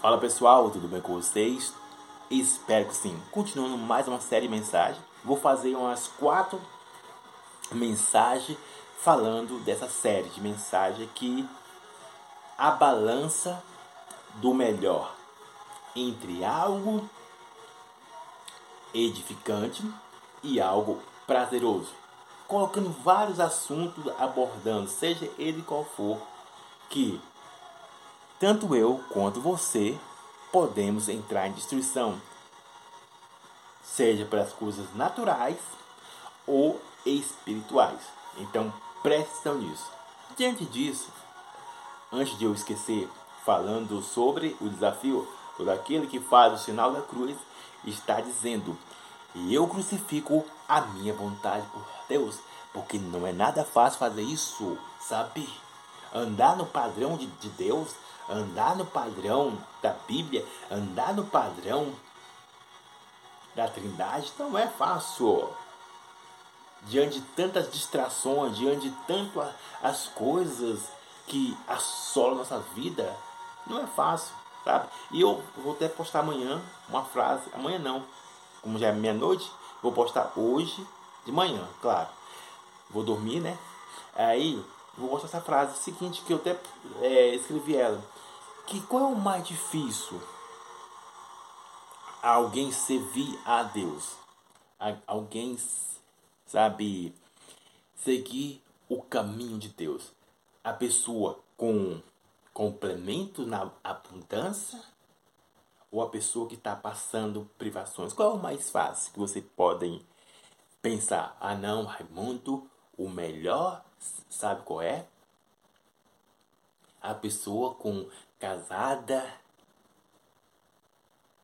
Fala pessoal, tudo bem com vocês? Espero que sim. Continuando mais uma série de mensagens, vou fazer umas quatro mensagens falando dessa série de mensagens que a balança do melhor entre algo edificante e algo prazeroso, colocando vários assuntos abordando, seja ele qual for, que tanto eu quanto você podemos entrar em destruição, seja pelas coisas naturais ou espirituais. Então preste atenção nisso. Diante disso, antes de eu esquecer, falando sobre o desafio daquele que faz o sinal da cruz, está dizendo: eu crucifico a minha vontade por Deus, porque não é nada fácil fazer isso, sabe? Andar no padrão de, de Deus, andar no padrão da Bíblia, andar no padrão da Trindade não é fácil. Diante de tantas distrações, diante de tanto as coisas que assolam nossa vida, não é fácil, sabe? E eu vou até postar amanhã uma frase, amanhã não, como já é meia-noite, vou postar hoje de manhã, claro. Vou dormir, né? Aí vou postar essa frase seguinte que eu até é, escrevi ela. Que qual é o mais difícil? Alguém servir a Deus. Alguém, sabe, seguir o caminho de Deus. A pessoa com complemento na abundância ou a pessoa que está passando privações? Qual é o mais fácil que você podem pensar? Ah, não, Raimundo, o melhor, sabe qual é? A pessoa com casada,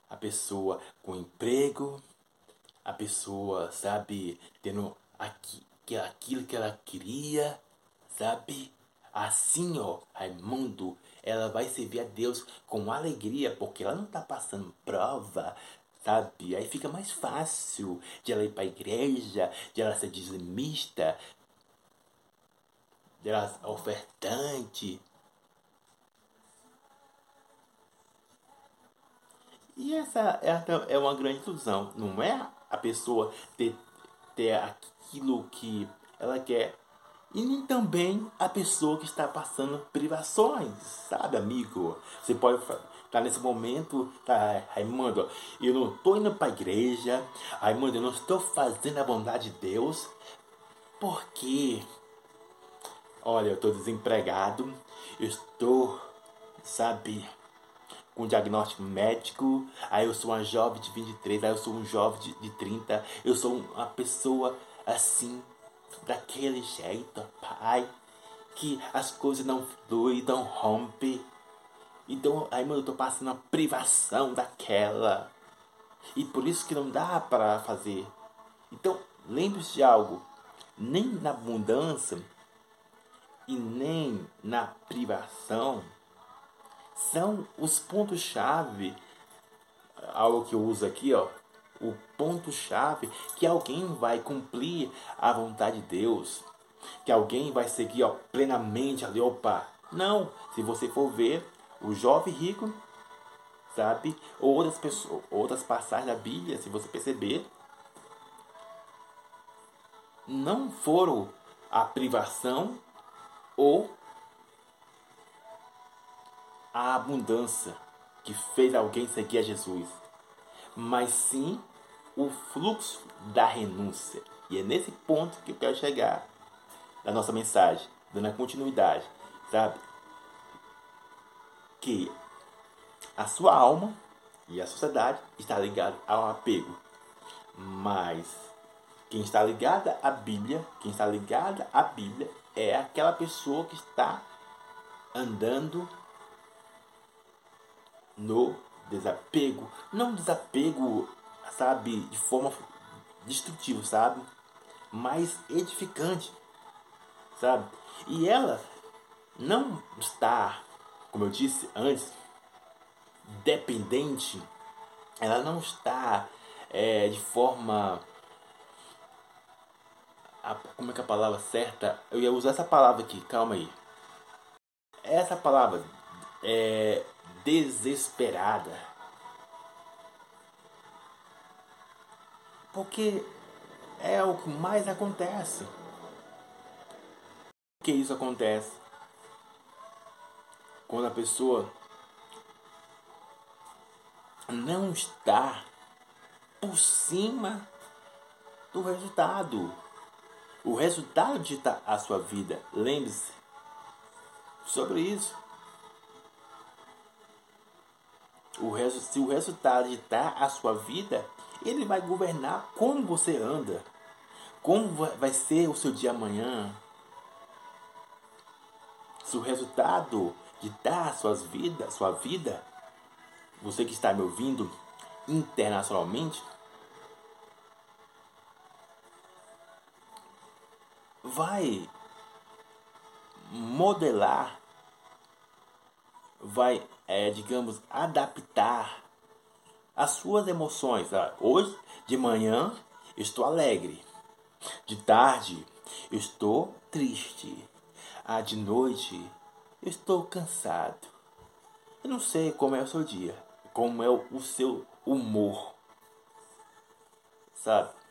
a pessoa com emprego, a pessoa, sabe, tendo aqui, aquilo que ela queria, sabe? Assim, ó, Raimundo, ela vai servir a Deus com alegria, porque ela não está passando prova, sabe? Aí fica mais fácil de ela ir para a igreja, de ela ser dizimista, ofertante. E essa é uma grande ilusão, não é a pessoa ter, ter aquilo que ela quer e nem também a pessoa que está passando privações, sabe, amigo? Você pode tá nesse momento, tá, Raimundo, eu não estou indo para a igreja, Raimundo, eu não estou fazendo a bondade de Deus, porque, olha, eu estou desempregado, eu estou, sabe, com diagnóstico médico, aí eu sou uma jovem de 23, aí eu sou um jovem de, de 30, eu sou uma pessoa assim, daquele jeito, pai, que as coisas não fluem, não rompem. Então, aí, mano, eu tô passando uma privação daquela. E por isso que não dá para fazer. Então, lembre-se de algo. Nem na abundância e nem na privação são os pontos-chave. Algo que eu uso aqui, ó o ponto-chave que alguém vai cumprir a vontade de Deus, que alguém vai seguir ó, plenamente ali, opa. Não, se você for ver o jovem rico, sabe? Ou outras pessoas, outras passagens da Bíblia, se você perceber, não foram a privação ou a abundância que fez alguém seguir a Jesus mas sim o fluxo da renúncia. E é nesse ponto que eu quero chegar da nossa mensagem, dando a continuidade, sabe? Que a sua alma e a sociedade está ligado ao apego. Mas quem está ligada à Bíblia, quem está ligada à Bíblia é aquela pessoa que está andando no desapego, não desapego, sabe, de forma destrutiva, sabe? Mas edificante, sabe? E ela não está, como eu disse antes, dependente, ela não está é, de forma. A, como é que é a palavra certa? Eu ia usar essa palavra aqui, calma aí. Essa palavra é desesperada. Porque é o que mais acontece. Por que isso acontece? Quando a pessoa não está por cima do resultado. O resultado dita a sua vida. Lembre-se sobre isso. O resu se o resultado ditar a sua vida, ele vai governar como você anda, como vai ser o seu dia amanhã. Se o resultado ditar a suas vidas, sua vida, você que está me ouvindo internacionalmente, vai modelar, vai, é, digamos, adaptar as suas emoções. Ah, hoje de manhã estou alegre, de tarde estou triste, ah, de noite estou cansado. Eu não sei como é o seu dia, como é o seu humor, sabe?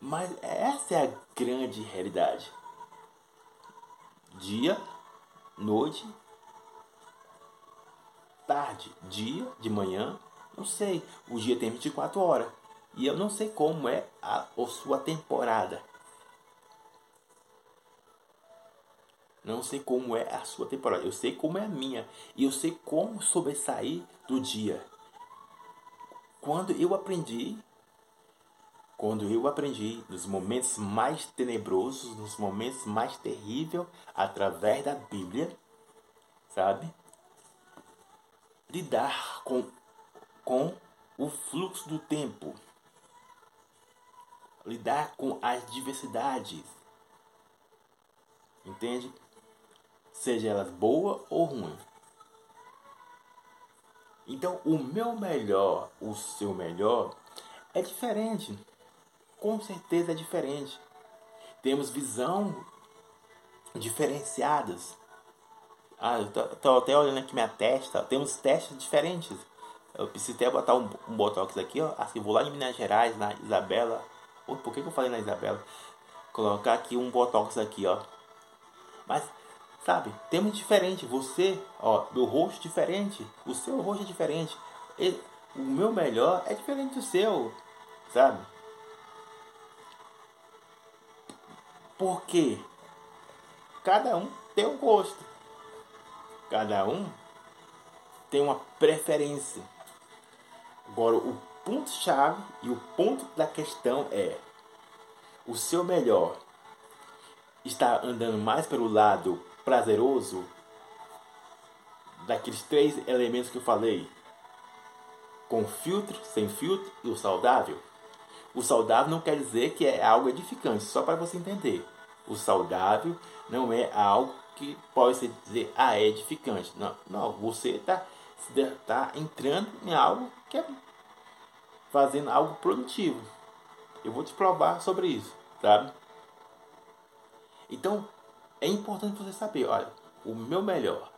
Mas essa é a grande realidade. Dia, noite, tarde, dia, de manhã, não sei. O dia tem 24 horas. E eu não sei como é a, a sua temporada. Não sei como é a sua temporada. Eu sei como é a minha. E eu sei como sobressair do dia. Quando eu aprendi quando eu aprendi nos momentos mais tenebrosos, nos momentos mais terríveis, através da Bíblia, sabe? Lidar com, com o fluxo do tempo, lidar com as diversidades, entende? Seja elas boa ou ruim. Então, o meu melhor, o seu melhor, é diferente com certeza é diferente. Temos visão diferenciadas. Ah, eu tô, tô, até olhando aqui minha testa. Temos testes diferentes. Eu preciso até botar um, um botox aqui, ó. Assim, vou lá em Minas Gerais, na Isabela. Por que, que eu falei na Isabela? Colocar aqui um botox aqui, ó. Mas, sabe, temos diferente. Você, ó, meu rosto diferente. O seu rosto é diferente. Ele, o meu melhor é diferente do seu, sabe? Porque cada um tem um gosto. Cada um tem uma preferência. Agora, o ponto-chave e o ponto da questão é: o seu melhor está andando mais pelo lado prazeroso daqueles três elementos que eu falei? Com filtro, sem filtro e o saudável? O saudável não quer dizer que é algo edificante, só para você entender. O saudável não é algo que pode dizer, ah, é edificante. Não, não você está tá entrando em algo que é fazendo algo produtivo. Eu vou te provar sobre isso, sabe? Então, é importante você saber, olha, o meu melhor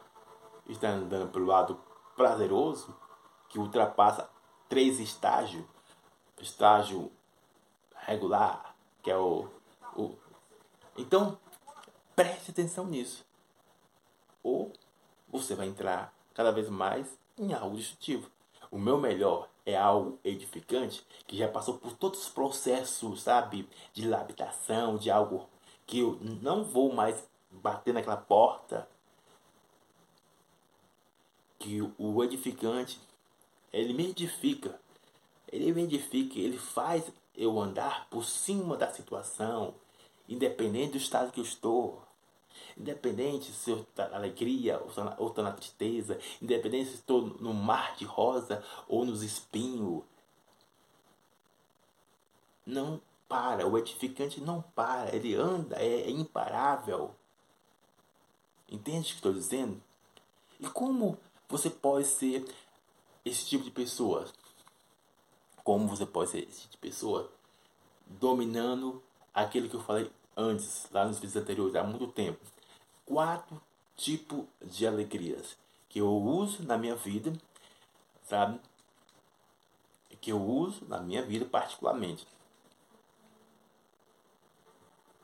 está andando pelo lado prazeroso, que ultrapassa três estágios. Estágio regular, que é o, o. Então, preste atenção nisso. Ou você vai entrar cada vez mais em algo destrutivo. O meu melhor é algo edificante que já passou por todos os processos, sabe, de labitação, de algo que eu não vou mais bater naquela porta. Que o edificante, ele me edifica. Ele me edifica, ele faz eu andar por cima da situação, independente do estado que eu estou. Independente se eu estou na alegria ou estou na tristeza, independente se estou no mar de rosa ou nos espinhos. Não para, o edificante não para, ele anda, é, é imparável. Entende o que estou dizendo? E como você pode ser esse tipo de pessoa? Como você pode ser esse tipo de pessoa dominando aquilo que eu falei antes, lá nos vídeos anteriores, há muito tempo. Quatro tipo de alegrias que eu uso na minha vida, sabe? Que eu uso na minha vida particularmente.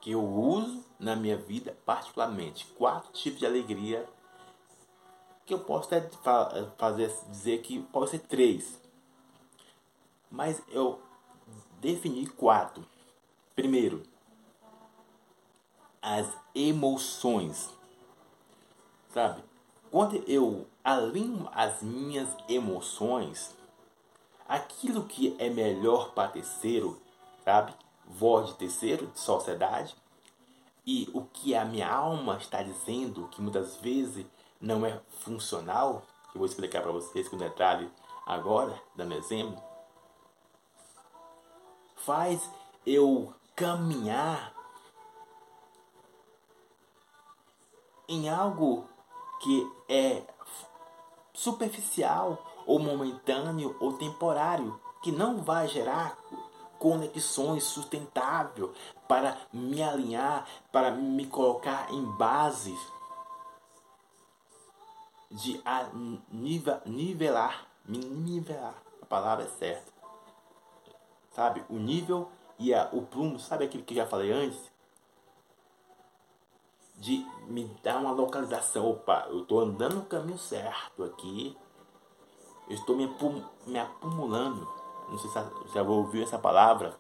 Que eu uso na minha vida particularmente. Quatro tipos de alegria que eu posso até fazer dizer que pode ser três. Mas eu defini quatro. Primeiro, as emoções. Sabe? Quando eu alinho as minhas emoções, aquilo que é melhor para terceiro, sabe? Voz de terceiro, de sociedade, e o que a minha alma está dizendo, que muitas vezes não é funcional, que eu vou explicar para vocês com detalhe agora, dando exemplo, faz eu caminhar em algo que é superficial ou momentâneo ou temporário, que não vai gerar conexões sustentáveis para me alinhar, para me colocar em bases de nivelar, me nivelar, a palavra é certa. Sabe? O nível e a, o plumo, sabe aquilo que já falei antes? de me dar uma localização. Opa, eu estou andando no caminho certo aqui. Eu estou me, me acumulando. Não sei se você já ouviu essa palavra.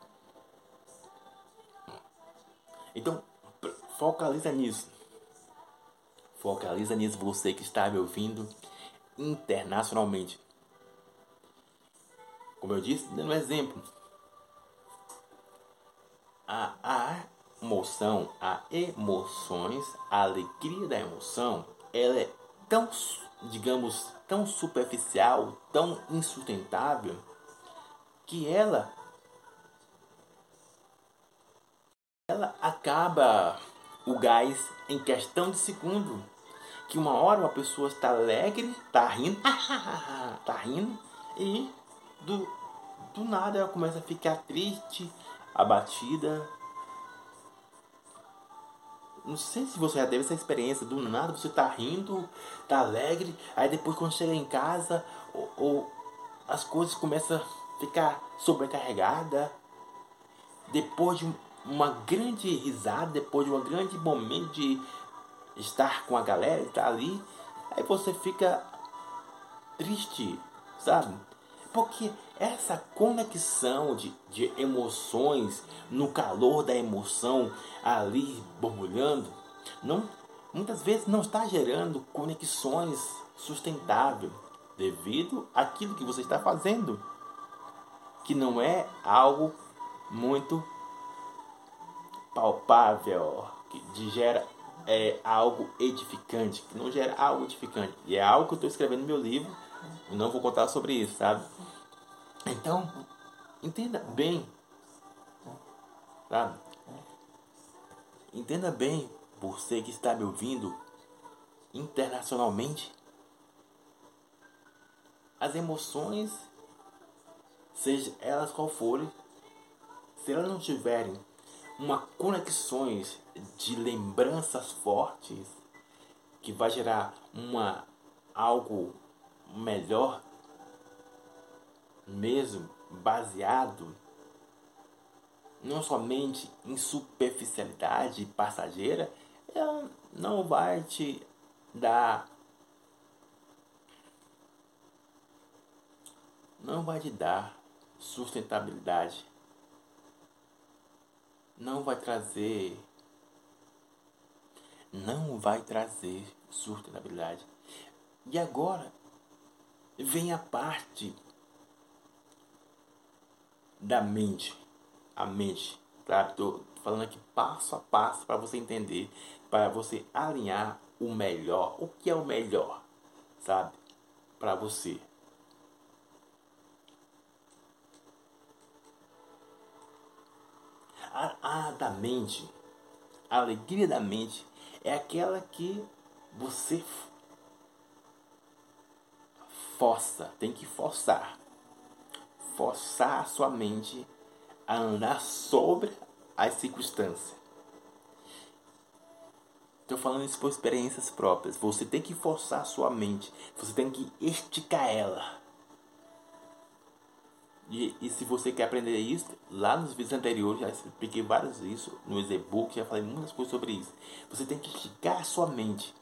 Então, focaliza nisso. Focaliza nisso, você que está me ouvindo internacionalmente. Como eu disse, dando um exemplo. A, a emoção, a emoções, a alegria da emoção, ela é tão, digamos, tão superficial, tão insustentável, que ela ela acaba o gás em questão de segundo. Que uma hora uma pessoa está alegre, está rindo, está rindo, e do, do nada ela começa a ficar triste, abatida, não sei se você já teve essa experiência. Do nada você tá rindo, tá alegre. Aí depois quando chega em casa, ou, ou as coisas começam a ficar sobrecarregada. Depois de uma grande risada, depois de um grande momento de estar com a galera, estar ali, aí você fica triste, sabe? Porque essa conexão de, de emoções, no calor da emoção ali borbulhando, não, muitas vezes não está gerando conexões sustentáveis devido àquilo que você está fazendo, que não é algo muito palpável, que gera é, algo edificante, que não gera algo edificante. E é algo que eu estou escrevendo no meu livro, não vou contar sobre isso, sabe? Então, entenda bem, sabe? Entenda bem, você que está me ouvindo internacionalmente, as emoções, seja elas qual forem, se elas não tiverem uma conexões de lembranças fortes que vai gerar uma algo melhor mesmo baseado não somente em superficialidade passageira, ela não vai te dar não vai te dar sustentabilidade. Não vai trazer não vai trazer sustentabilidade. E agora vem a parte da mente. A mente, tá? Falando aqui passo a passo para você entender, para você alinhar o melhor, o que é o melhor, sabe? Para você. A, a da mente, a alegria da mente é aquela que você força, tem que forçar forçar a sua mente a andar sobre as circunstâncias. Estou falando isso por experiências próprias. Você tem que forçar a sua mente. Você tem que esticar ela. E, e se você quer aprender isso, lá nos vídeos anteriores já expliquei vários isso, no e-book já falei muitas coisas sobre isso. Você tem que esticar a sua mente.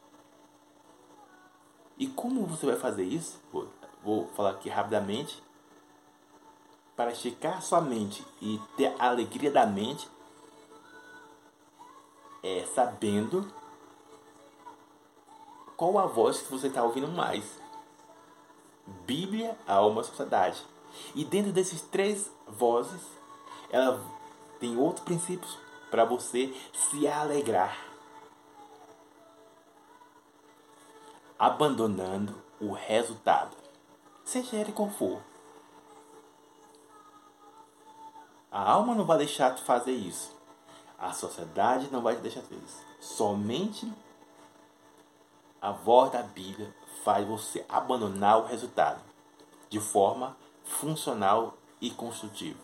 E como você vai fazer isso? Vou, vou falar aqui rapidamente. Para esticar sua mente e ter a alegria da mente, é sabendo qual a voz que você está ouvindo mais. Bíblia, alma, sociedade. E dentro desses três vozes, ela tem outros princípios para você se alegrar. Abandonando o resultado, seja ele qual for. A alma não vai deixar de fazer isso. A sociedade não vai te deixar fazer isso. Somente a voz da Bíblia faz você abandonar o resultado de forma funcional e construtivo.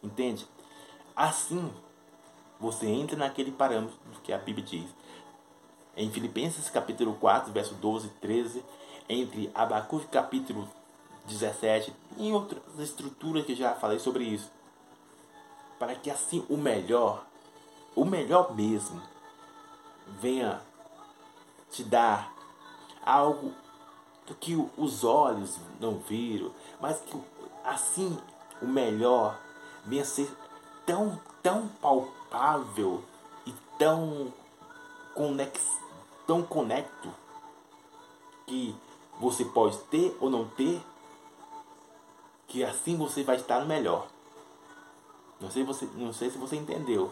Entende? Assim, você entra naquele parâmetro que a Bíblia diz. Em Filipenses capítulo 4, verso 12 e 13, entre Abacuque capítulo 17 e em outras estruturas que já falei sobre isso. Para que assim o melhor, o melhor mesmo, venha te dar algo que os olhos não viram, mas que assim o melhor venha ser tão, tão palpável e tão, conex, tão conecto que você pode ter ou não ter, que assim você vai estar melhor. Não sei, você, não sei se você entendeu.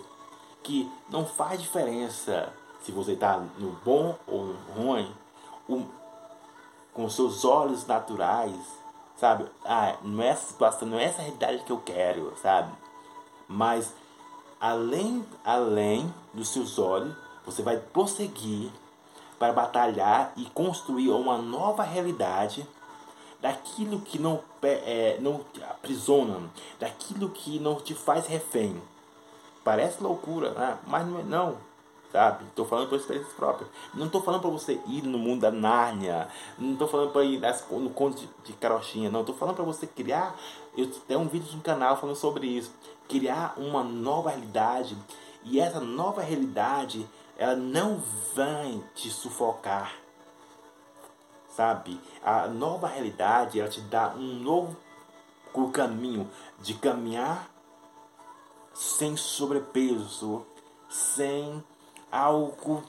Que não faz diferença se você está no bom ou no ruim. O, com seus olhos naturais, sabe? Ah, não é essa situação, não é essa realidade que eu quero, sabe? Mas além, além dos seus olhos, você vai prosseguir para batalhar e construir uma nova realidade daquilo que não, é, não te aprisiona, daquilo que não te faz refém. Parece loucura, né? mas não é sabe? Estou falando por experiências próprias. Não estou falando para você ir no mundo da Nárnia, não estou falando para ir nas, no conto de, de carochinha, não. Estou falando para você criar. Eu tenho um vídeo no canal falando sobre isso. Criar uma nova realidade e essa nova realidade ela não vai te sufocar, sabe? A nova realidade ela te dá um novo caminho de caminhar sem sobrepeso, sem algo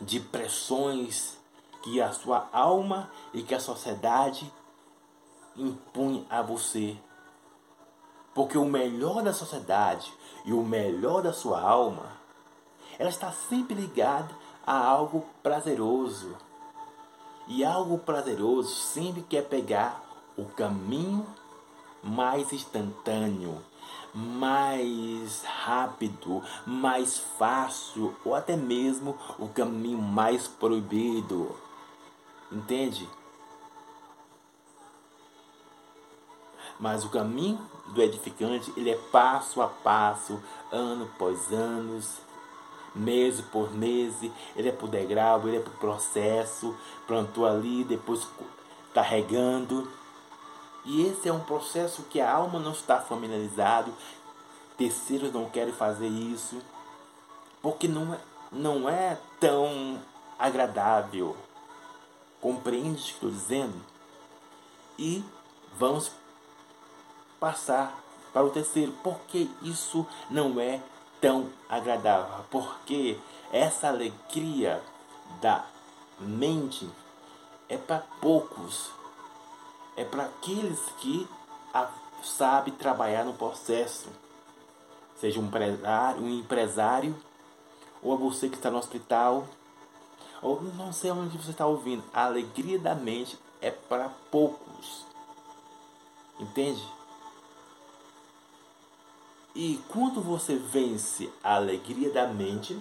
de pressões que a sua alma e que a sociedade impõe a você. Porque o melhor da sociedade e o melhor da sua alma, ela está sempre ligada a algo prazeroso. E algo prazeroso sempre quer pegar o caminho mais instantâneo, mais rápido, mais fácil ou até mesmo o caminho mais proibido. Entende? Mas o caminho do edificante, ele é passo a passo, ano após anos, mês por mês, ele é por degrau, ele é por processo, plantou ali, depois está regando e esse é um processo que a alma não está familiarizado. Terceiros não querem fazer isso. Porque não é, não é tão agradável. Compreende o que estou dizendo? E vamos passar para o terceiro. Porque isso não é tão agradável? Porque essa alegria da mente é para poucos é para aqueles que a, sabe trabalhar no processo. Seja um empresário, um empresário, ou a você que está no hospital, ou não sei onde você está ouvindo. A alegria da mente é para poucos. Entende? E quando você vence a alegria da mente,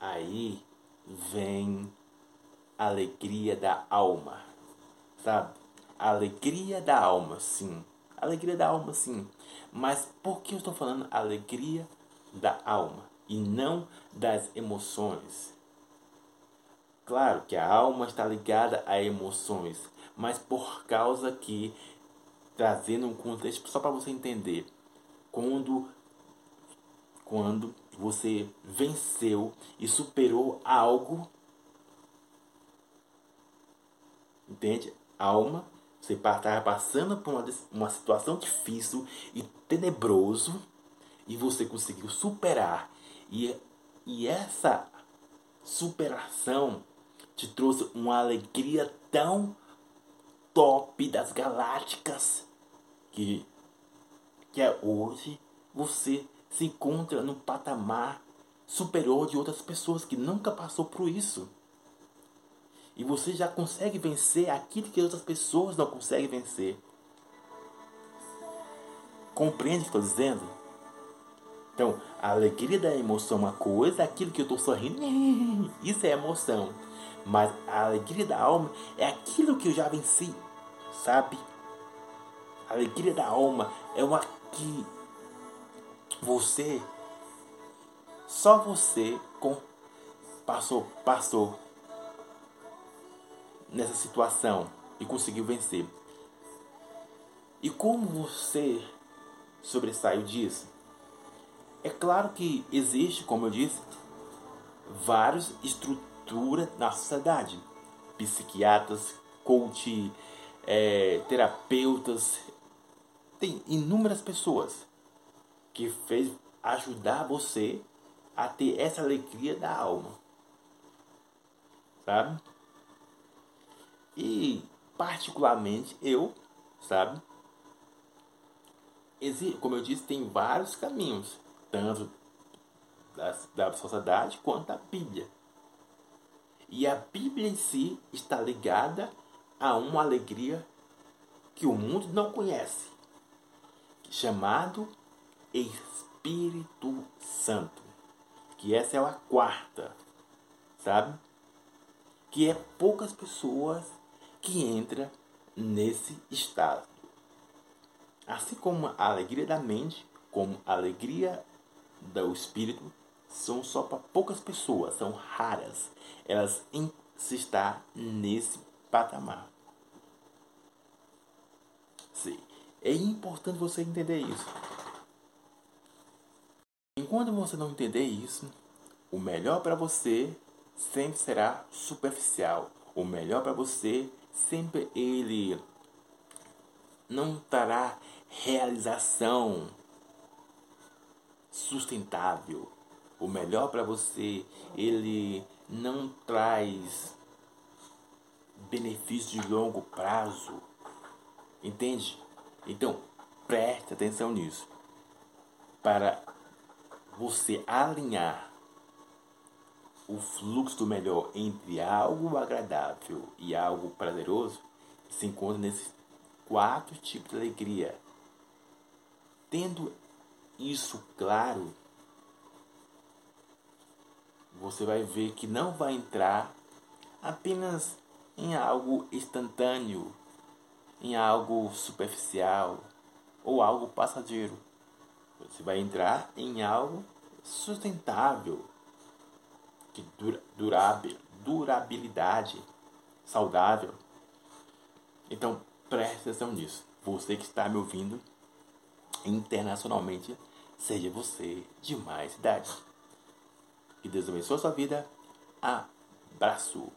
aí vem a alegria da alma sabe? A alegria da alma, sim. A alegria da alma, sim. Mas por que eu estou falando alegria da alma? e não das emoções. Claro que a alma está ligada a emoções, mas por causa que, trazendo um contexto só para você entender, quando, quando você venceu e superou algo, entende? Alma, você estava passando por uma, uma situação difícil e tenebroso e você conseguiu superar. E, e essa superação te trouxe uma alegria tão top das galácticas que, que é hoje você se encontra no patamar superior de outras pessoas que nunca passou por isso. E você já consegue vencer aquilo que outras pessoas não conseguem vencer. Compreende o que estou dizendo? Então, a alegria da emoção é uma coisa, aquilo que eu estou sorrindo, isso é emoção. Mas a alegria da alma é aquilo que eu já venci, sabe? A alegria da alma é uma que você, só você com, passou, passou nessa situação e conseguiu vencer. E como você sobressaiu disso? É claro que existe, como eu disse, várias estruturas na sociedade. Psiquiatras, coach, é, terapeutas, tem inúmeras pessoas que fez ajudar você a ter essa alegria da alma. Sabe? E particularmente eu, sabe? Como eu disse, tem vários caminhos tanto da, da sociedade quanto da Bíblia. E a Bíblia em si está ligada a uma alegria que o mundo não conhece, chamado Espírito Santo. Que essa é a quarta, sabe? Que é poucas pessoas que entram nesse estado. Assim como a alegria da mente, como a alegria do espírito são só para poucas pessoas, são raras. Elas se está nesse patamar. Sim. É importante você entender isso. Enquanto você não entender isso, o melhor para você sempre será superficial. O melhor para você sempre ele não terá realização sustentável, o melhor para você, ele não traz benefício de longo prazo. Entende? Então, preste atenção nisso. Para você alinhar o fluxo do melhor entre algo agradável e algo prazeroso, se encontra nesses quatro tipos de alegria. Tendo isso claro, você vai ver que não vai entrar apenas em algo instantâneo, em algo superficial ou algo passageiro. Você vai entrar em algo sustentável, que dura, durável, durabilidade, saudável. Então preste atenção nisso. Você que está me ouvindo internacionalmente Seja você de mais idade. Que Deus abençoe a sua vida. Abraço.